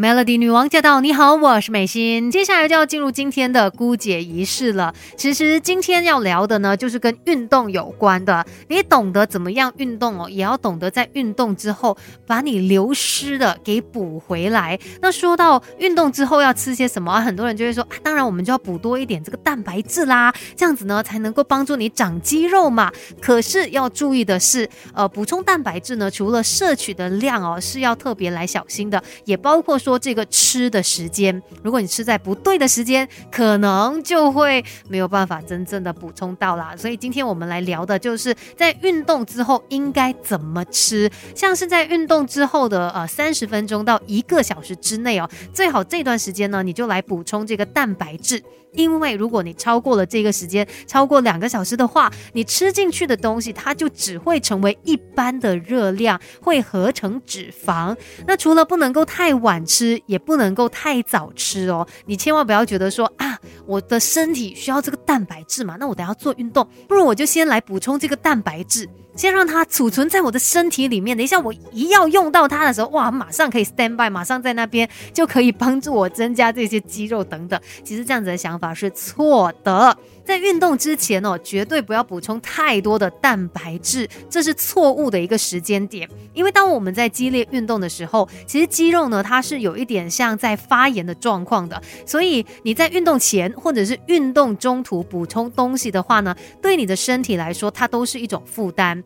Melody 女王驾到！你好，我是美心。接下来就要进入今天的姑姐仪式了。其实今天要聊的呢，就是跟运动有关的。你懂得怎么样运动哦，也要懂得在运动之后把你流失的给补回来。那说到运动之后要吃些什么，很多人就会说，当然我们就要补多一点这个蛋白质啦，这样子呢才能够帮助你长肌肉嘛。可是要注意的是，呃，补充蛋白质呢，除了摄取的量哦是要特别来小心的，也包括。说这个吃的时间，如果你吃在不对的时间，可能就会没有办法真正的补充到啦。所以今天我们来聊的就是在运动之后应该怎么吃，像是在运动之后的呃三十分钟到一个小时之内哦，最好这段时间呢你就来补充这个蛋白质。因为如果你超过了这个时间，超过两个小时的话，你吃进去的东西它就只会成为一般的热量，会合成脂肪。那除了不能够太晚吃，吃也不能够太早吃哦。你千万不要觉得说啊，我的身体需要这个蛋白质嘛，那我等下做运动，不如我就先来补充这个蛋白质。先让它储存在我的身体里面，等一下我一要用到它的时候，哇，马上可以 stand by，马上在那边就可以帮助我增加这些肌肉等等。其实这样子的想法是错的。在运动之前哦，绝对不要补充太多的蛋白质，这是错误的一个时间点。因为当我们在激烈运动的时候，其实肌肉呢它是有一点像在发炎的状况的，所以你在运动前或者是运动中途补充东西的话呢，对你的身体来说它都是一种负担。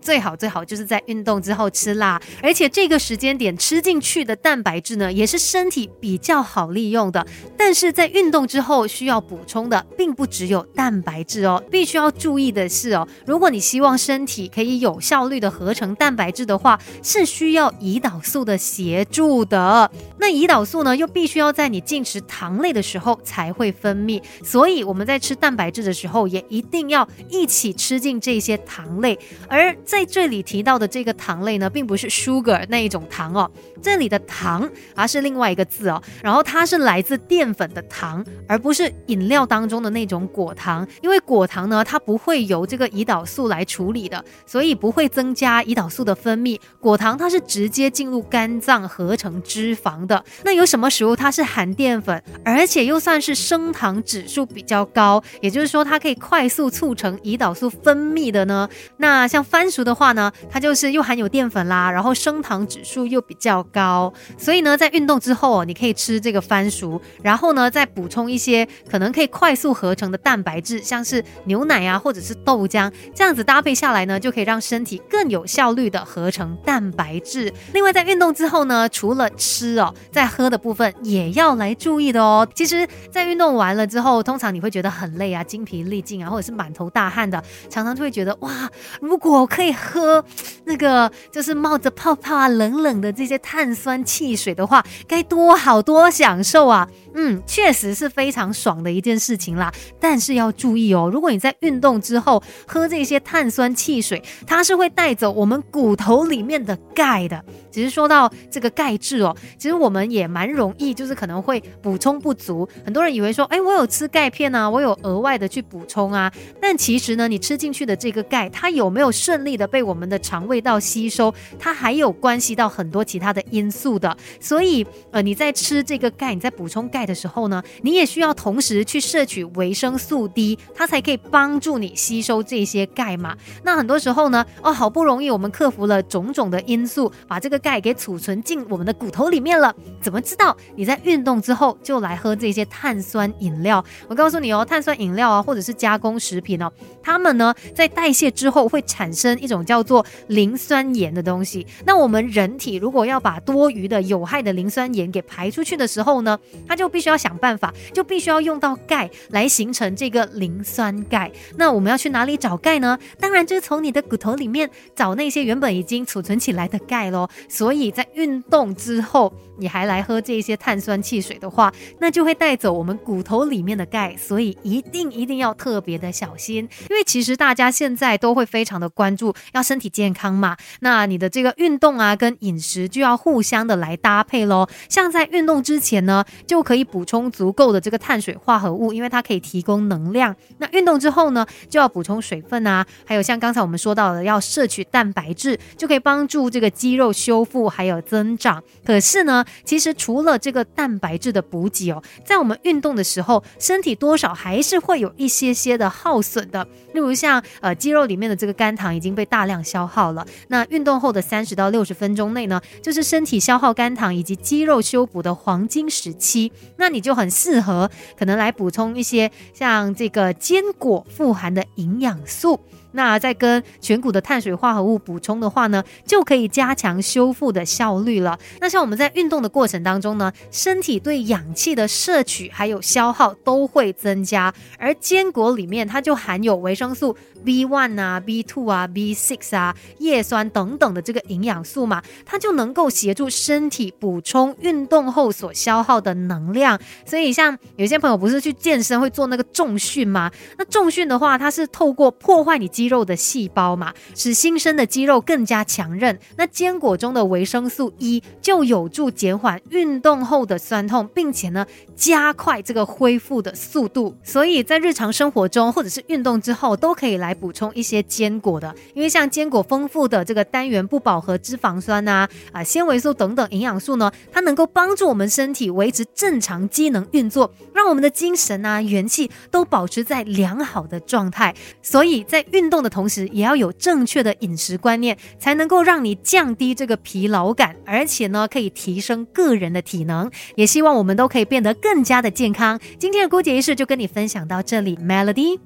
最好最好就是在运动之后吃辣，而且这个时间点吃进去的蛋白质呢，也是身体比较好利用的。但是在运动之后需要补充的，并不只有蛋白质哦。必须要注意的是哦，如果你希望身体可以有效率的合成蛋白质的话，是需要胰岛素的协助的。那胰岛素呢，又必须要在你进食糖类的时候才会分泌，所以我们在吃蛋白质的时候，也一定要一起吃进这些糖类，而。在这里提到的这个糖类呢，并不是 sugar 那一种糖哦，这里的糖而是另外一个字哦，然后它是来自淀粉的糖，而不是饮料当中的那种果糖，因为果糖呢，它不会由这个胰岛素来处理的，所以不会增加胰岛素的分泌。果糖它是直接进入肝脏合成脂肪的。那有什么食物它是含淀粉，而且又算是升糖指数比较高，也就是说它可以快速促成胰岛素分泌的呢？那像番薯。的话呢，它就是又含有淀粉啦，然后升糖指数又比较高，所以呢，在运动之后哦，你可以吃这个番薯，然后呢，再补充一些可能可以快速合成的蛋白质，像是牛奶啊，或者是豆浆，这样子搭配下来呢，就可以让身体更有效率的合成蛋白质。另外，在运动之后呢，除了吃哦，在喝的部分也要来注意的哦。其实，在运动完了之后，通常你会觉得很累啊，精疲力尽啊，或者是满头大汗的，常常就会觉得哇，如果可以。喝那个就是冒着泡泡啊，冷冷的这些碳酸汽水的话，该多好多享受啊！嗯，确实是非常爽的一件事情啦。但是要注意哦，如果你在运动之后喝这些碳酸汽水，它是会带走我们骨头里面的钙的。只是说到这个钙质哦，其实我们也蛮容易，就是可能会补充不足。很多人以为说，哎，我有吃钙片啊，我有额外的去补充啊。但其实呢，你吃进去的这个钙，它有没有顺利的被我们的肠胃道吸收，它还有关系到很多其他的因素的。所以，呃，你在吃这个钙，你在补充钙的时候呢，你也需要同时去摄取维生素 D，它才可以帮助你吸收这些钙嘛。那很多时候呢，哦，好不容易我们克服了种种的因素，把这个钙给储存进我们的骨头里面了，怎么知道你在运动之后就来喝这些碳酸饮料？我告诉你哦，碳酸饮料啊，或者是加工食品哦，它们呢在代谢之后会产生一种叫做磷酸盐的东西。那我们人体如果要把多余的有害的磷酸盐给排出去的时候呢，它就必须要想办法，就必须要用到钙来形成这个磷酸钙。那我们要去哪里找钙呢？当然就是从你的骨头里面找那些原本已经储存起来的钙喽。所以在运动之后，你还来喝这些碳酸汽水的话，那就会带走我们骨头里面的钙，所以一定一定要特别的小心。因为其实大家现在都会非常的关注要身体健康嘛，那你的这个运动啊跟饮食就要互相的来搭配喽。像在运动之前呢，就可以补充足够的这个碳水化合物，因为它可以提供能量。那运动之后呢，就要补充水分啊，还有像刚才我们说到的，要摄取蛋白质，就可以帮助这个肌肉修复还有增长。可是呢，其实除了这个蛋白质的补给哦，在我们运动的时候，身体多少还是会有一些些的耗损的。例如像呃肌肉里面的这个肝糖已经被大量消耗了，那运动后的三十到六十分钟内呢，就是身体消耗肝糖以及肌肉修补的黄金时期。那你就很适合可能来补充一些像这个坚果富含的营养素。那再跟全谷的碳水化合物补充的话呢，就可以加强修复的效率了。那像我们在运动的过程当中呢，身体对氧气的摄取还有消耗都会增加，而坚果里面它就含有维生素 B one 啊、B two 啊、B six 啊、叶酸等等的这个营养素嘛，它就能够协助身体补充运动后所消耗的能量。量所以像有些朋友不是去健身会做那个重训吗？那重训的话，它是透过破坏你。肌肉的细胞嘛，使新生的肌肉更加强韧。那坚果中的维生素 E 就有助减缓运动后的酸痛，并且呢，加快这个恢复的速度。所以在日常生活中或者是运动之后，都可以来补充一些坚果的，因为像坚果丰富的这个单元不饱和脂肪酸呐、啊纤维素等等营养素呢，它能够帮助我们身体维持正常常机能运作，让我们的精神啊、元气都保持在良好的状态。所以在运动的同时，也要有正确的饮食观念，才能够让你降低这个疲劳感，而且呢，可以提升个人的体能。也希望我们都可以变得更加的健康。今天的姑姐仪式就跟你分享到这里，Melody。